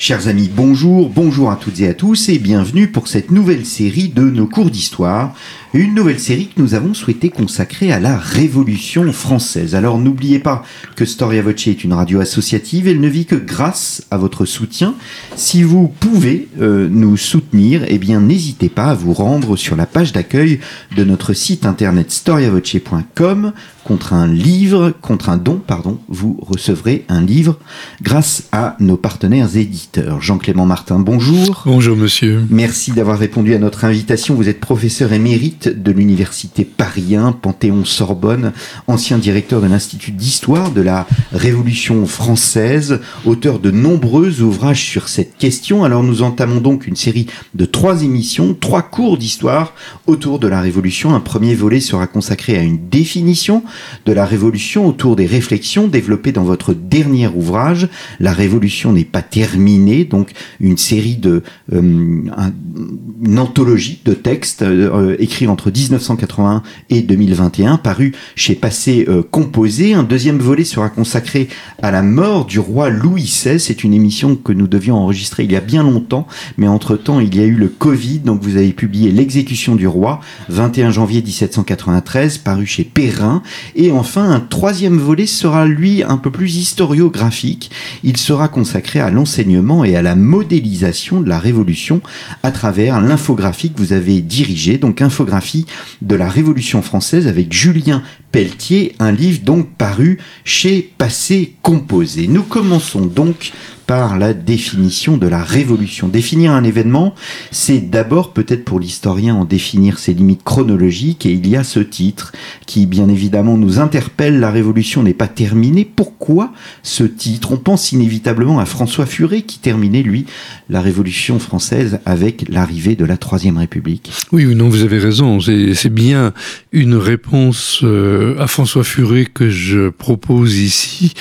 Chers amis, bonjour, bonjour à toutes et à tous et bienvenue pour cette nouvelle série de nos cours d'histoire. Une nouvelle série que nous avons souhaité consacrer à la Révolution française. Alors n'oubliez pas que Storia Voce est une radio associative, elle ne vit que grâce à votre soutien. Si vous pouvez euh, nous soutenir, eh bien n'hésitez pas à vous rendre sur la page d'accueil de notre site internet storiavoce.com contre un livre, contre un don, pardon, vous recevrez un livre grâce à nos partenaires éditeurs. Jean-Clément Martin, bonjour. Bonjour monsieur. Merci d'avoir répondu à notre invitation. Vous êtes professeur émérite de l'université Paris 1, Panthéon-Sorbonne, ancien directeur de l'Institut d'histoire de la Révolution française, auteur de nombreux ouvrages sur cette question. Alors nous entamons donc une série de trois émissions, trois cours d'histoire autour de la Révolution. Un premier volet sera consacré à une définition de la Révolution autour des réflexions développées dans votre dernier ouvrage. La Révolution n'est pas terminée, donc une série de euh, une anthologie de textes euh, écrits entre 1981 et 2021, paru chez Passé euh, Composé. Un deuxième volet sera consacré à la mort du roi Louis XVI. C'est une émission que nous devions enregistrer il y a bien longtemps, mais entre-temps il y a eu le Covid, donc vous avez publié L'exécution du roi, 21 janvier 1793, paru chez Perrin. Et enfin, un troisième volet sera lui un peu plus historiographique. Il sera consacré à l'enseignement et à la modélisation de la Révolution à travers l'infographie que vous avez dirigée, donc infographie de la Révolution française avec Julien Pelletier, un livre donc paru chez Passé Composé. Nous commençons donc par la définition de la révolution. Définir un événement, c'est d'abord peut-être pour l'historien en définir ses limites chronologiques et il y a ce titre qui bien évidemment nous interpelle, la révolution n'est pas terminée. Pourquoi ce titre? On pense inévitablement à François Furet qui terminait lui la révolution française avec l'arrivée de la Troisième République. Oui ou non, vous avez raison, c'est bien une réponse euh, à François Furet que je propose ici.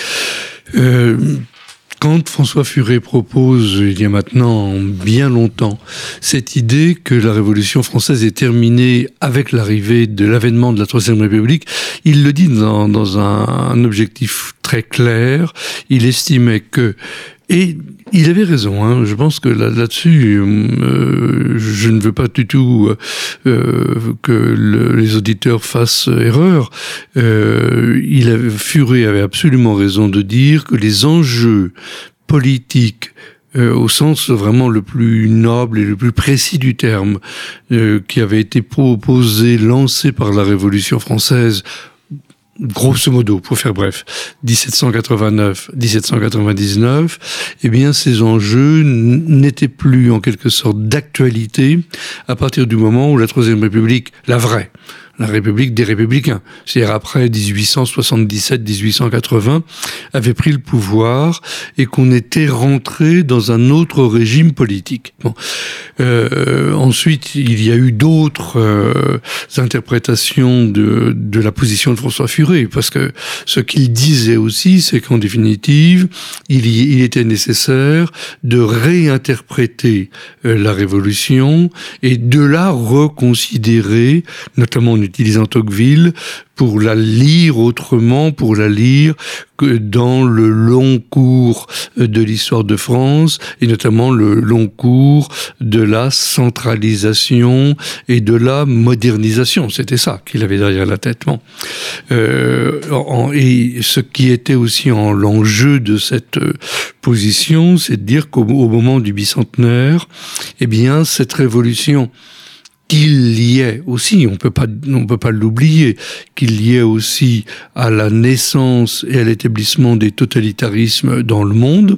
Euh, quand François Furet propose, il y a maintenant bien longtemps, cette idée que la Révolution française est terminée avec l'arrivée de l'avènement de la Troisième République, il le dit dans, un objectif très clair. Il estimait que et il avait raison. Hein. Je pense que là-dessus, euh, je ne veux pas du tout euh, que le, les auditeurs fassent erreur. Euh, il avait, Furet avait absolument raison de dire que les enjeux politiques euh, au sens vraiment le plus noble et le plus précis du terme, qui avait été proposé, lancé par la Révolution française grosso modo, pour faire bref, 1789-1799, eh bien, ces enjeux n'étaient plus en quelque sorte d'actualité à partir du moment où la Troisième République, la vraie, la République des Républicains, c'est-à-dire après 1877-1880, avait pris le pouvoir et qu'on était rentré dans un autre régime politique. Bon. Euh, ensuite, il y a eu d'autres euh, interprétations de, de la position de François Furet, parce que ce qu'il disait aussi, c'est qu'en définitive, il, y, il était nécessaire de réinterpréter euh, la Révolution et de la reconsidérer, notamment en utilisant Tocqueville, pour la lire autrement, pour la lire que dans le long cours de l'histoire de France, et notamment le long cours de la centralisation et de la modernisation. C'était ça qu'il avait derrière la tête. Euh, et ce qui était aussi en l'enjeu de cette position, c'est de dire qu'au moment du bicentenaire, eh bien, cette révolution qu'il y ait aussi, on peut pas, on peut pas l'oublier, qu'il y ait aussi à la naissance et à l'établissement des totalitarismes dans le monde.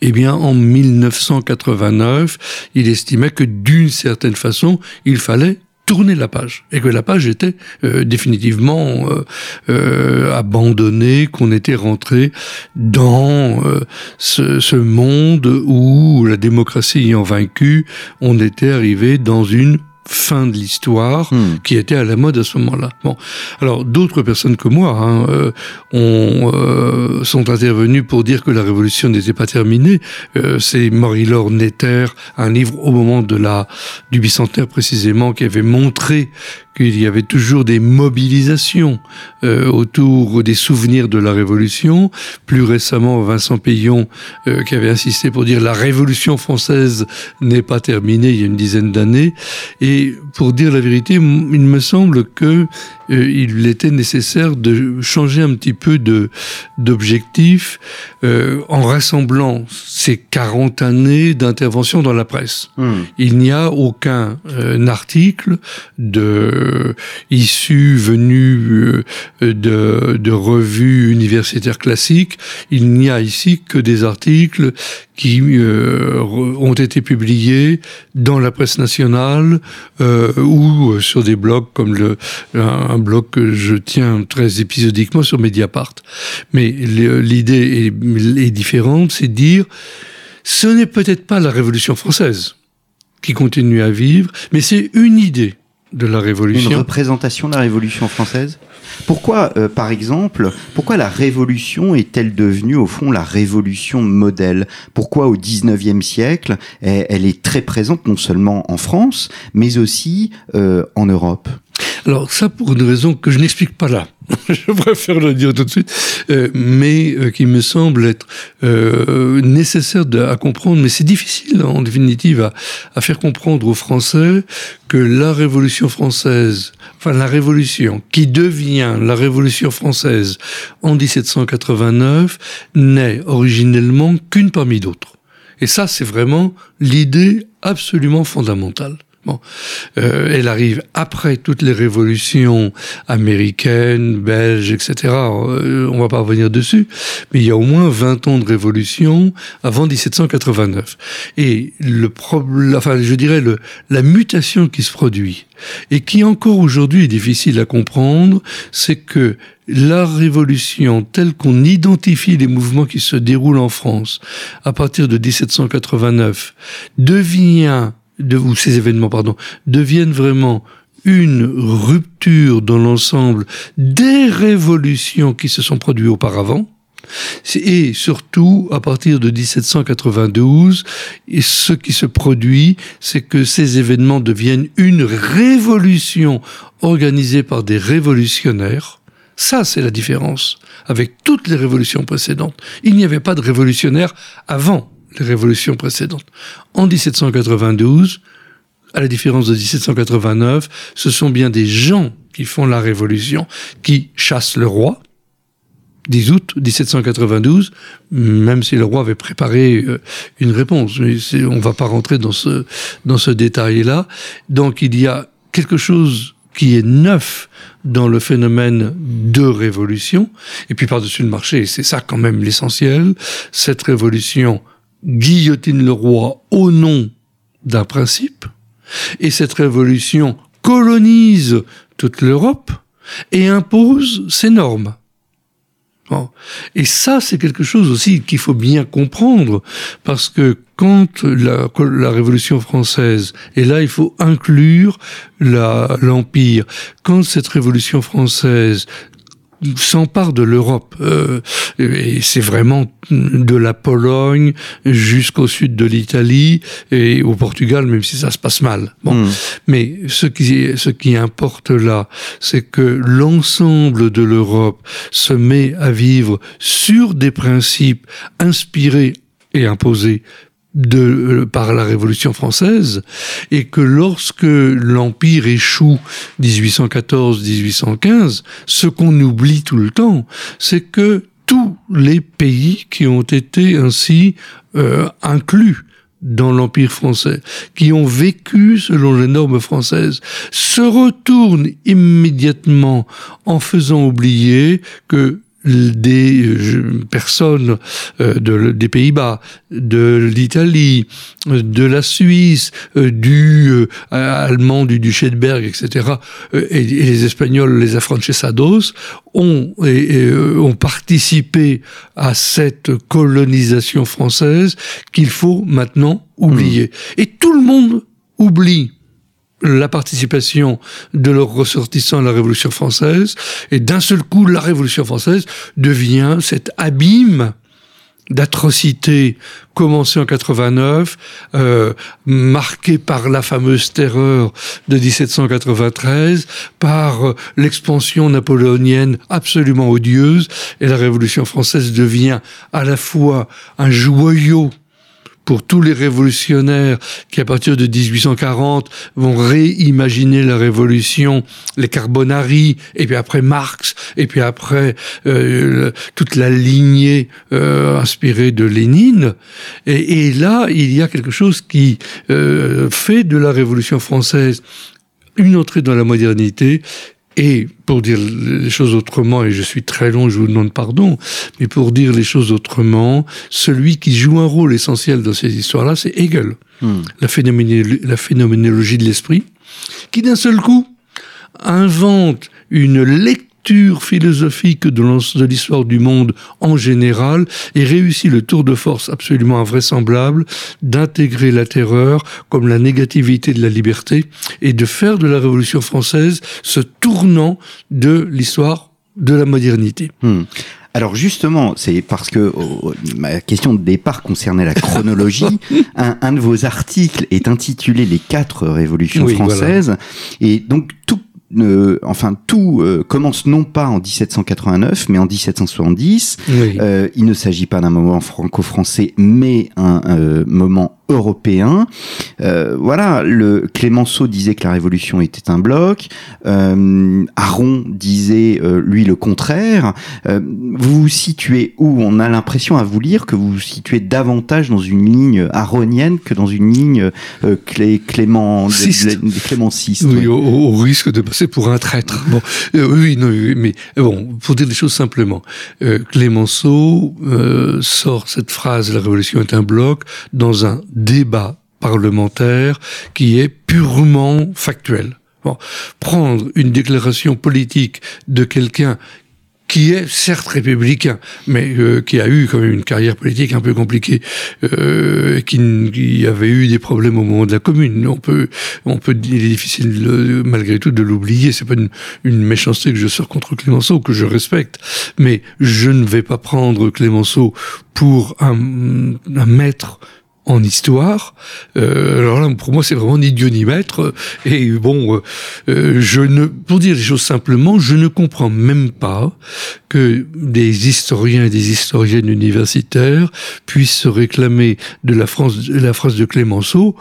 Eh bien, en 1989, il estimait que d'une certaine façon, il fallait tourner la page et que la page était euh, définitivement euh, euh, abandonnée, qu'on était rentré dans euh, ce, ce, monde où la démocratie ayant vaincu, on était arrivé dans une fin de l'histoire Hmm. qui était à la mode à ce moment-là. Bon, alors d'autres personnes que moi hein, euh, ont, euh, sont intervenues pour dire que la révolution n'était pas terminée. Euh, C'est Marie-Laure Netter, un livre au moment de la du bicentenaire précisément, qui avait montré qu'il y avait toujours des mobilisations euh, autour des souvenirs de la Révolution. Plus récemment, Vincent Payon, euh, qui avait insisté pour dire la Révolution française n'est pas terminée il y a une dizaine d'années. Et pour dire la vérité, il me semble que il était nécessaire de changer un petit peu de d'objectif euh, en rassemblant ces 40 années d'intervention dans la presse Hmm. il n'y a aucun euh, article de issu venu euh, de, de revues universitaires classiques. Il n'y a ici que des articles qui euh, ont été publiés dans la presse nationale euh, ou euh, sur des blogs comme le, un, un blog que je tiens très épisodiquement sur Mediapart. Mais l'idée est, différente, c'est de dire ce n'est peut-être pas la Révolution française qui continue à vivre, mais c'est une idée de la Une Révolution. représentation de la Révolution française? Pourquoi, euh, par exemple, pourquoi la Révolution est-elle devenue, au fond, la Révolution modèle? Pourquoi, au XIXe siècle, elle, elle est très présente non seulement en France, mais aussi euh, en Europe? Alors ça, pour une raison que je n'explique pas là, je préfère le dire tout de suite, euh, mais euh, qui me semble être euh, nécessaire de- à comprendre, mais c'est difficile en définitive à, à faire comprendre aux Français que la Révolution française, enfin la Révolution qui devient la Révolution française en 1789, n'est originellement qu'une parmi d'autres. Et ça, c'est vraiment l'idée absolument fondamentale. Bon, Euh, elle arrive après toutes les révolutions américaines, belges, etc. Euh, on va pas revenir dessus, mais il y a au moins 20 ans de révolution avant 1789. Et le problème, enfin, je dirais la mutation qui se produit et qui encore aujourd'hui est difficile à comprendre, c'est que la révolution telle qu'on identifie les mouvements qui se déroulent en France à partir de 1789 devient de, ou ces événements, pardon, deviennent vraiment une rupture dans l'ensemble des révolutions qui se sont produites auparavant. Et surtout, à partir de 1792, et ce qui se produit, c'est que ces événements deviennent une révolution organisée par des révolutionnaires. Ça, c'est la différence avec toutes les révolutions précédentes. Il n'y avait pas de révolutionnaires avant les révolutions précédentes. En 1792, à la différence de 1789, ce sont bien des gens qui font la révolution, qui chassent le roi, 10 août 1792, même si le roi avait préparé euh, une réponse. On ne va pas rentrer dans ce, dans ce détail-là. Donc il y a quelque chose qui est neuf dans le phénomène de révolution. Et puis par-dessus le marché, c'est ça quand même l'essentiel, cette révolution guillotine le roi au nom d'un principe, et cette révolution colonise toute l'Europe et impose ses normes. Et ça, c'est quelque chose aussi qu'il faut bien comprendre, parce que quand la, la Révolution française, et là il faut inclure l'Empire, quand cette Révolution française s'empare de l'Europe, euh, et c'est vraiment de la Pologne jusqu'au sud de l'Italie et au Portugal, même si ça se passe mal. Bon, Hmm. mais ce qui, ce qui importe là, c'est que l'ensemble de l'Europe se met à vivre sur des principes inspirés et imposés de, euh, par la Révolution française, et que lorsque l'Empire échoue 1814-1815, ce qu'on oublie tout le temps, c'est que tous les pays qui ont été ainsi euh, inclus dans l'Empire français, qui ont vécu selon les normes françaises, se retournent immédiatement en faisant oublier que des euh, personnes euh, de, des Pays-Bas, de l'Italie, euh, de la Suisse, du euh, allemand, du duché de Berg, etc., et, et les Espagnols, les afrancesados, ont, et, et, ont participé à cette colonisation française qu'il faut maintenant oublier. Et tout le monde oublie la participation de leurs ressortissants à la Révolution française, et d'un seul coup, la Révolution française devient cet abîme d'atrocités commencé en 89, euh, marqué par la fameuse terreur de 1793, par euh, l'expansion napoléonienne absolument odieuse, et la Révolution française devient à la fois un joyau pour tous les révolutionnaires qui, à partir de 1840, vont réimaginer la révolution, les Carbonari, et puis après Marx, et puis après euh, toute la lignée euh, inspirée de Lénine. Et, là, il y a quelque chose qui euh, fait de la Révolution française une entrée dans la modernité et pour dire les choses autrement, et je suis très long, je vous demande pardon, mais pour dire les choses autrement, celui qui joue un rôle essentiel dans ces histoires-là, c'est Hegel, hmm. la, phénoménologie, la phénoménologie de l'esprit, qui d'un seul coup invente une lecture philosophique de l'histoire du monde en général et réussit le tour de force absolument invraisemblable d'intégrer la terreur comme la négativité de la liberté et de faire de la Révolution française ce tournant de l'histoire de la modernité. Hmm. Alors justement, c'est parce que oh, ma question de départ concernait la chronologie. un, de vos articles est intitulé Les quatre révolutions françaises, et donc tout enfin tout euh, commence non pas en 1789 mais en 1770. Euh, il ne s'agit pas d'un moment franco-français mais un euh, moment européen. Euh, voilà, le Clémenceau disait que la révolution était un bloc. Euh, Aron disait euh, lui le contraire. Euh, vous vous situez où? On a l'impression à vous lire que vous vous situez davantage dans une ligne aronienne que dans une ligne euh, clé, clément clémenciste. Oui, Au, au, risque de passer pour un traître. Bon, oui, non, mais bon, pour dire les choses simplement, Clémenceau sort cette phrase "la révolution est un bloc" dans un débat parlementaire qui est purement factuel. Bon, prendre une déclaration politique de quelqu'un qui est certes républicain, mais euh, qui a eu quand même une carrière politique un peu compliquée, euh, qui, qui, avait eu des problèmes au moment de la Commune. On peut, on peut, il est difficile malgré tout de l'oublier. C'est pas une, une, méchanceté que je sors contre Clémenceau, que je respecte, mais je ne vais pas prendre Clémenceau pour un, un maître en histoire. Euh, alors là, pour moi, c'est vraiment ni Dieu ni maître. Et bon, euh, euh, je ne, pour dire les choses simplement, je ne comprends même pas que des historiens et des historiennes universitaires puissent se réclamer de la France, de la phrase de Clémenceau.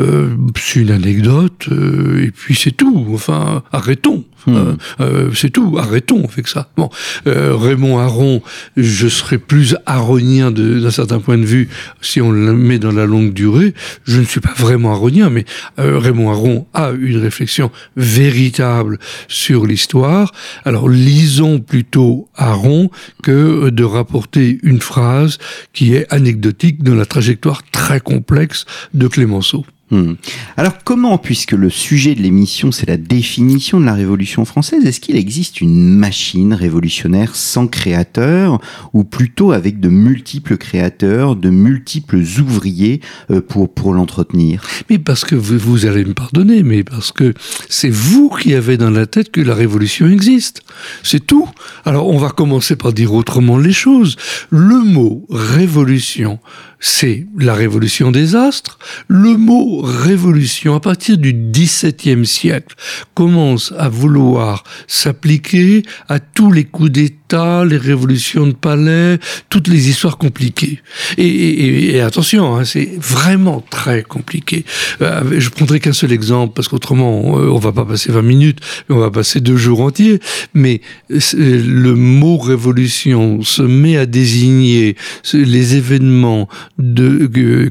Euh, c'est une anecdote, euh, et puis c'est tout. Enfin, arrêtons. Hmm. Euh, euh, c'est tout, arrêtons avec ça. Bon, euh, Raymond Aron, je serais plus aronien d'un certain point de vue si on le met dans la longue durée. Je ne suis pas vraiment aronien, mais Raymond Aron a une réflexion véritable sur l'histoire. Alors lisons plutôt Aron que de rapporter une phrase qui est anecdotique dans la trajectoire très complexe de Clémenceau. Hmm. Alors comment, puisque le sujet de l'émission c'est la définition de la Révolution française, est-ce qu'il existe une machine révolutionnaire sans créateur ou plutôt avec de multiples créateurs, de multiples ouvriers euh, pour, pour l'entretenir? Mais parce que vous, vous allez me pardonner, mais parce que c'est vous qui avez dans la tête que la Révolution existe. C'est tout. Alors on va commencer par dire autrement les choses. Le mot révolution c'est la révolution des astres. Le mot révolution, à partir du XVIIe siècle, commence à vouloir s'appliquer à tous les coups d'État, les révolutions de palais, toutes les histoires compliquées. Et, attention, hein, c'est vraiment très compliqué. Euh, je prendrai qu'un seul exemple, parce qu'autrement, on va pas passer 20 minutes, on va passer deux jours entiers. Mais le mot révolution se met à désigner les événements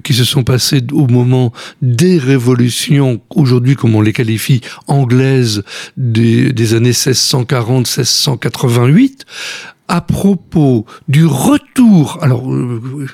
qui se sont passées au moment des révolutions, aujourd'hui comme on les qualifie, anglaises des années 1640-1688, à propos du retour, alors euh,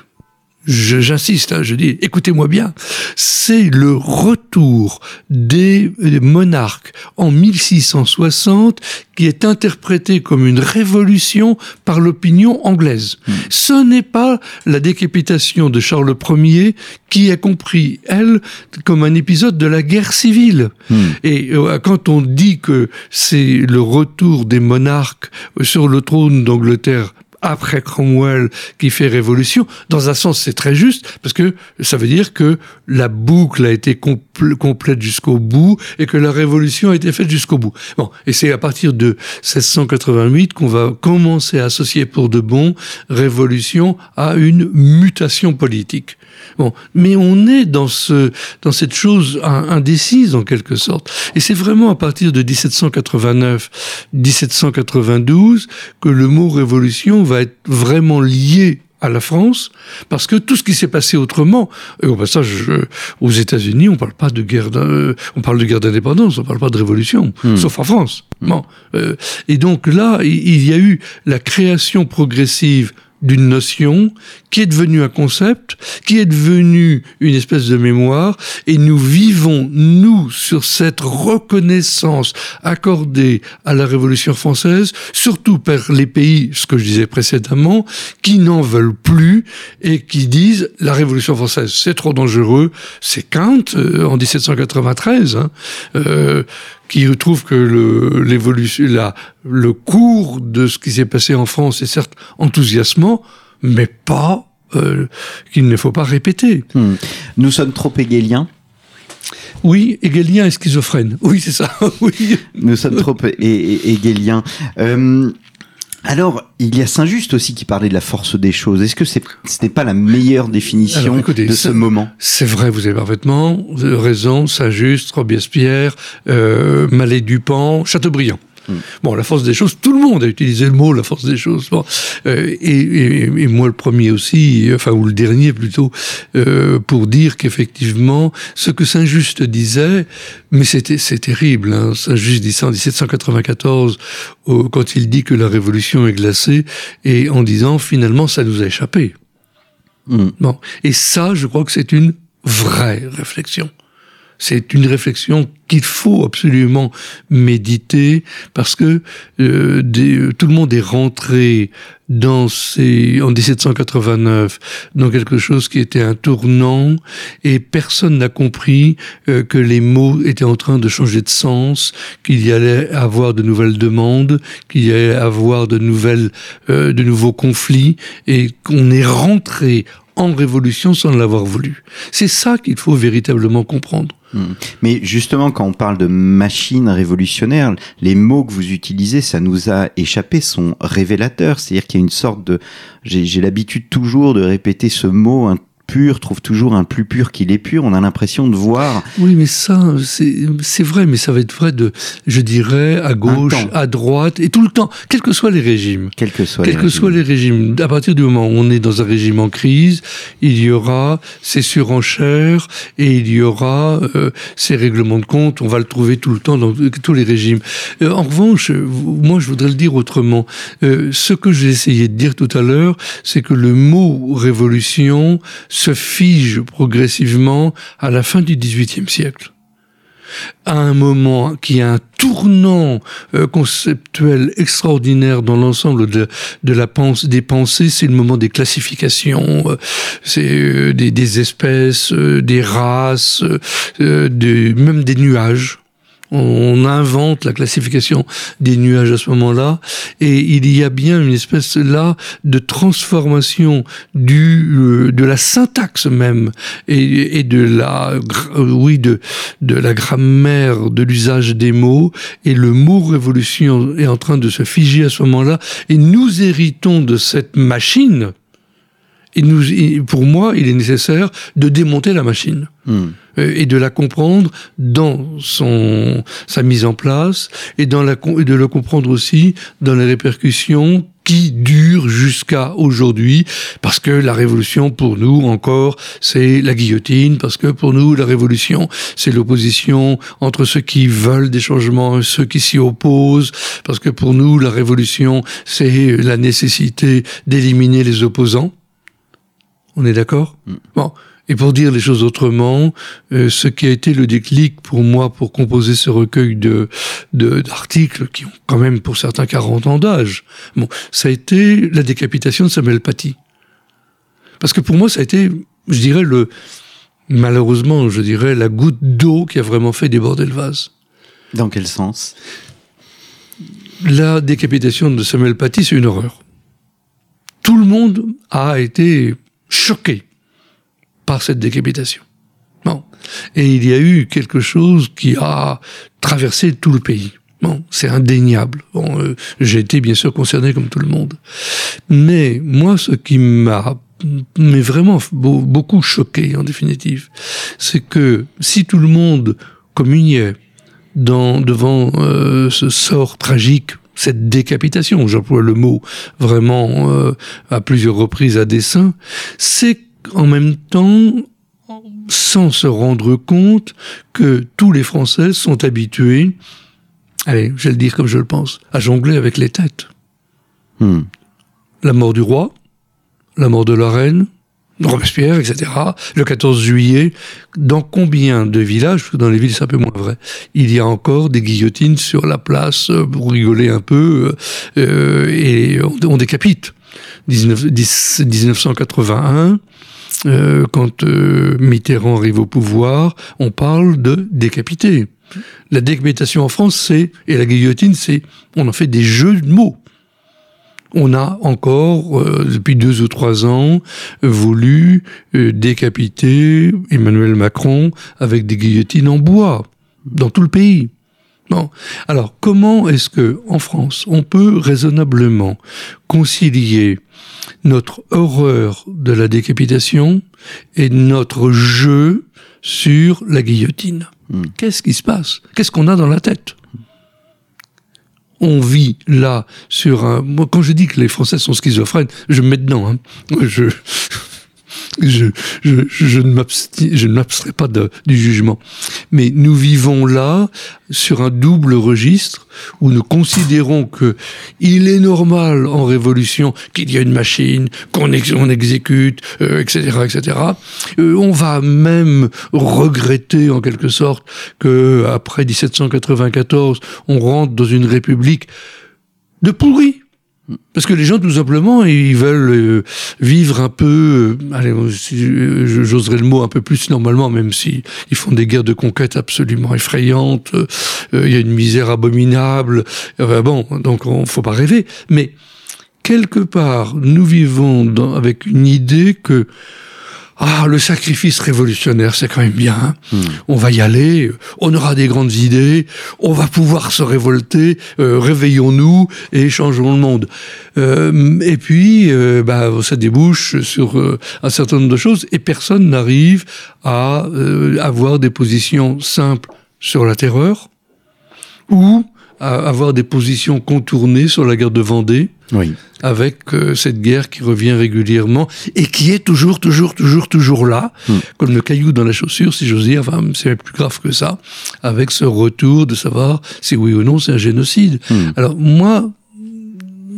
j'insiste, hein, je dis, écoutez-moi bien, c'est le retour des, monarques en 1660 qui est interprété comme une révolution par l'opinion anglaise. Hmm. Ce n'est pas la décapitation de Charles Ier qui a compris, elle, comme un épisode de la guerre civile. Hmm. Et euh, quand on dit que c'est le retour des monarques sur le trône d'Angleterre après Cromwell qui fait révolution. Dans un sens, c'est très juste parce que ça veut dire que la boucle a été complète jusqu'au bout et que la révolution a été faite jusqu'au bout. Bon, et c'est à partir de 1688 qu'on va commencer à associer pour de bon révolution à une mutation politique. Bon, mais on est dans ce, dans cette chose indécise en quelque sorte. Et c'est vraiment à partir de 1789, 1792 que le mot révolution va être vraiment lié à la France, parce que tout ce qui s'est passé autrement, et au passage, aux États-Unis, on parle pas de guerre, on parle de guerre d'indépendance, on parle pas de révolution, hmm. sauf en France. Hmm. Bon, euh, et donc là, il y a eu la création progressive d'une notion qui est devenue un concept, qui est devenue une espèce de mémoire, et nous vivons, nous, sur cette reconnaissance accordée à la Révolution française, surtout par les pays, ce que je disais précédemment, qui n'en veulent plus et qui disent la Révolution française, c'est trop dangereux, c'est Kant euh, en 1793, hein, euh, qui trouve que l'évolution, la, le cours de ce qui s'est passé en France est certes enthousiasmant, mais pas euh, qu'il ne faut pas répéter. Hmm. Nous sommes trop hegeliens oui, hegelien et schizophrène. Oui, c'est ça. oui. Nous sommes trop hegeliens. Euh, alors, il y a Saint-Just aussi qui parlait de la force des choses. Est-ce que ce n'est pas la meilleure définition de ce moment? C'est vrai, vous avez parfaitement raison. Saint-Just, Robespierre, euh, Mallet-Dupan, Chateaubriand. Hmm. Bon, la force des choses, tout le monde a utilisé le mot la force des choses. Bon, euh, et, et, moi le premier aussi, enfin ou le dernier plutôt, euh, pour dire qu'effectivement, ce que Saint-Just disait, mais c'était c'est terrible. Hein, Saint-Just dit ça en 1794 quand il dit que la révolution est glacée et en disant finalement ça nous a échappé. Hmm. Bon, et ça, je crois que c'est une vraie réflexion. C'est une réflexion qu'il faut absolument méditer parce que euh, des, tout le monde est rentré dans ces, en 1789 dans quelque chose qui était un tournant et personne n'a compris euh, que les mots étaient en train de changer de sens, qu'il y allait avoir de nouvelles demandes, qu'il y allait avoir de nouvelles, euh, de nouveaux conflits et qu'on est rentré en révolution sans l'avoir voulu. C'est ça qu'il faut véritablement comprendre. Hmm. Mais justement, quand on parle de machine révolutionnaire, les mots que vous utilisez, ça nous a échappé, sont révélateurs. C'est-à-dire une sorte de... J'ai l'habitude toujours de répéter ce mot pur trouve toujours un plus pur qu'il est pur. On a l'impression de voir. Oui, mais ça, c'est vrai, mais ça va être vrai de, je dirais, à gauche, à droite, et tout le temps, quels que soient les régimes. Quels que soient, les, que régimes. soient les régimes. À partir du moment où on est dans un régime en crise, il y aura ces surenchères et il y aura euh, ces règlements de compte. On va le trouver tout le temps dans tous les régimes. Euh, en revanche, moi, je voudrais le dire autrement. Euh, ce que j'ai essayé de dire tout à l'heure, c'est que le mot révolution se fige progressivement à la fin du XVIIIe siècle à un moment qui a un tournant euh, conceptuel extraordinaire dans l'ensemble de, de la pensée, des pensées, c'est le moment des classifications, euh, c'est euh, des, espèces, des races, même des nuages. On invente la classification des nuages à ce moment-là, et il y a bien une espèce là de transformation du euh, de la syntaxe même et, de la euh, oui de de la grammaire de l'usage des mots et le mot révolution est en train de se figer à ce moment-là et nous héritons de cette machine. Nous, pour moi, il est nécessaire de démonter la machine. Hmm. Euh, et de la comprendre dans son sa mise en place et dans la et de le comprendre aussi dans les répercussions qui durent jusqu'à aujourd'hui, parce que la révolution pour nous encore, c'est la guillotine, parce que pour nous la révolution, c'est l'opposition entre ceux qui veulent des changements et ceux qui s'y opposent, parce que pour nous la révolution, c'est la nécessité d'éliminer les opposants On est d'accord? Bon. Et pour dire les choses autrement, euh, ce qui a été le déclic pour moi pour composer ce recueil de d'articles qui ont quand même pour certains 40 ans d'âge, bon, ça a été la décapitation de Samuel Paty. Parce que pour moi, ça a été, je dirais, le malheureusement, je dirais, la goutte d'eau qui a vraiment fait déborder le vase. Dans quel sens? La décapitation de Samuel Paty, c'est une horreur. Tout le monde a été choqué par cette décapitation. Bon. Et il y a eu quelque chose qui a traversé tout le pays. Bon, c'est indéniable. Bon, euh, j'ai été bien sûr concerné comme tout le monde. Mais moi, ce qui m'a mais vraiment beaucoup choqué en définitive, c'est que si tout le monde communiait dans, devant euh, ce sort tragique, cette décapitation, j'emploie le mot vraiment euh, à plusieurs reprises à dessein, c'est en même temps sans se rendre compte que tous les Français sont habitués, allez, je vais le dire comme je le pense, à jongler avec les têtes. Hmm. La mort du roi, la mort de la reine, Robespierre, etc. Le 14 juillet, dans combien de villages, dans les villes c'est un peu moins vrai, il y a encore des guillotines sur la place euh, pour rigoler un peu euh, et on, décapite. 1981, euh, quand Mitterrand arrive au pouvoir, on parle de décapiter. La décapitation en France, c'est et la guillotine, c'est on en fait des jeux de mots on a encore, euh, depuis deux ou trois ans, voulu euh, décapiter Emmanuel Macron avec des guillotines en bois dans tout le pays. Bon. Alors, comment est-ce que, en France, on peut raisonnablement concilier notre horreur de la décapitation et notre jeu sur la guillotine? Hmm. Qu'est-ce qui se passe? Qu'est-ce qu'on a dans la tête? On vit là sur un. Moi, quand je dis que les Français sont schizophrènes, je me mets dedans. Hein. Je, je, je ne m'abstrais pas du jugement. Mais nous vivons là sur un double registre où nous considérons que il est normal en révolution qu'il y a une machine, qu'on on exécute, etc., euh, etc. Euh, on va même regretter en quelque sorte que après 1794, on rentre dans une république de pourri parce que les gens, tout simplement, ils veulent euh, vivre un peu, euh, allez, j'oserais le mot un peu plus normalement, même si ils font des guerres de conquête absolument effrayantes. Euh, il y a une misère abominable. bon, donc on faut pas rêver. Mais quelque part, nous vivons avec une idée que ah, le sacrifice révolutionnaire, c'est quand même bien. Hein. Hmm. On va y aller, on aura des grandes idées, on va pouvoir se révolter, euh, réveillons-nous et changeons le monde. Euh, et puis, euh, bah, ça débouche sur un certain nombre de choses et personne n'arrive à avoir des positions simples sur la terreur ou à avoir des positions contournées sur la guerre de Vendée, oui. avec euh, cette guerre qui revient régulièrement et qui est toujours, toujours, toujours, toujours là, hmm. comme le caillou dans la chaussure, si j'ose dire. Enfin, c'est plus grave que ça, avec ce retour de savoir si oui ou non c'est un génocide. Hmm. Alors moi,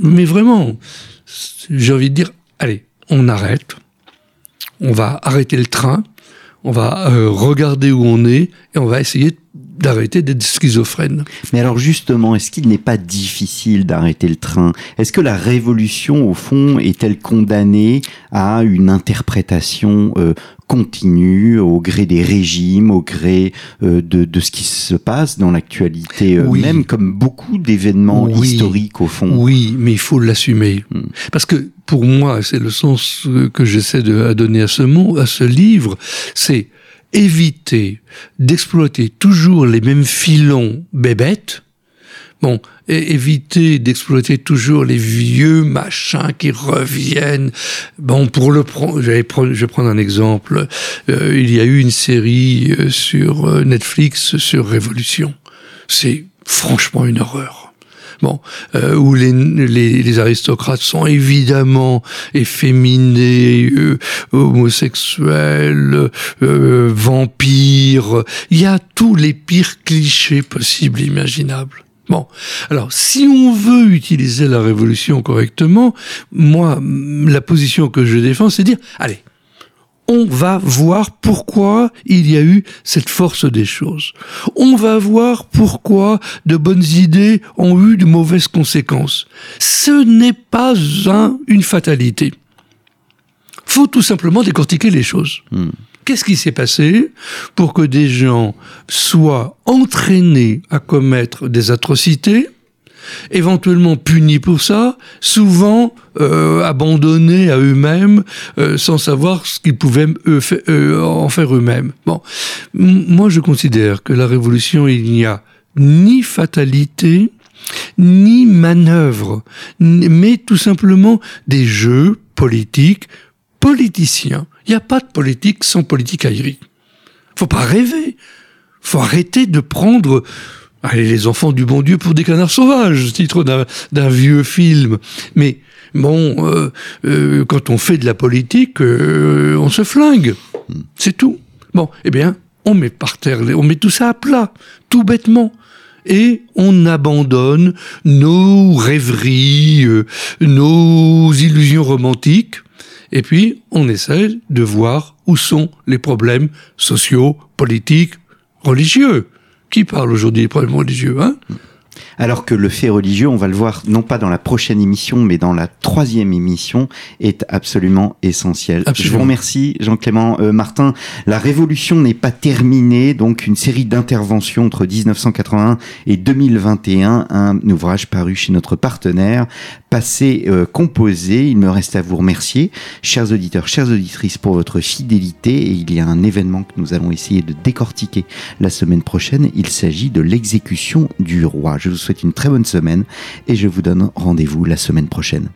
mais vraiment, j'ai envie de dire, allez, on arrête, on va arrêter le train, on va euh, regarder où on est et on va essayer de d'arrêter d'être schizophrène. Mais alors justement, est-ce qu'il n'est pas difficile d'arrêter le train? Est-ce que la révolution, au fond, est-elle condamnée à une interprétation euh, continue au gré des régimes, au gré euh, de, de, ce qui se passe dans l'actualité euh, même, comme beaucoup d'événements historiques au fond? Oui, mais il faut l'assumer. Hmm. Parce que pour moi, c'est le sens que j'essaie de donner à ce mot, à ce livre, c'est éviter d'exploiter toujours les mêmes filons bébêtes, bon, éviter d'exploiter toujours les vieux machins qui reviennent. Bon, pour le prendre, je vais prendre un exemple. Euh, il y a eu une série euh, sur euh, Netflix sur Révolution. C'est franchement une horreur bon, euh, où les, aristocrates sont évidemment efféminés, euh, homosexuels, euh, vampires. Il y a tous les pires clichés possibles, imaginables. Bon, alors si on veut utiliser la révolution correctement, moi, la position que je défends, c'est dire, allez, on va voir pourquoi il y a eu cette force des choses. On va voir pourquoi de bonnes idées ont eu de mauvaises conséquences. Ce n'est pas un, une fatalité. Faut tout simplement décortiquer les choses. Hmm. Qu'est-ce qui s'est passé pour que des gens soient entraînés à commettre des atrocités éventuellement punis pour ça, souvent euh, abandonnés à eux-mêmes, euh, sans savoir ce qu'ils pouvaient euh, en faire eux-mêmes. Bon, moi je considère que la révolution, il n'y a ni fatalité, ni manœuvre, mais tout simplement des jeux politiques, politiciens. Il n'y a pas de politique sans politique aérienne. Faut pas rêver. Faut arrêter de prendre Allez, les enfants du bon Dieu pour des canards sauvages, titre d'un vieux film. Mais bon, euh, euh, quand on fait de la politique, euh, on se flingue. C'est tout. Bon, eh bien, on met par terre, on met tout ça à plat, tout bêtement. Et on abandonne nos rêveries, nos illusions romantiques, et puis on essaie de voir où sont les problèmes sociaux, politiques, religieux. Qui parle aujourd'hui problèmes religieux hein? Alors que le fait religieux, on va le voir non pas dans la prochaine émission, mais dans la troisième émission, est absolument essentiel. Je vous remercie, Jean-Clément euh, Martin. La révolution n'est pas terminée, donc une série d'interventions entre 1981 et 2021, un ouvrage paru chez notre partenaire, passé, euh, composé. Il me reste à vous remercier, chers auditeurs, chères auditrices, pour votre fidélité. Et il y a un événement que nous allons essayer de décortiquer la semaine prochaine. Il s'agit de l'exécution du roi. Je vous souhaite une très bonne semaine et je vous donne rendez-vous la semaine prochaine.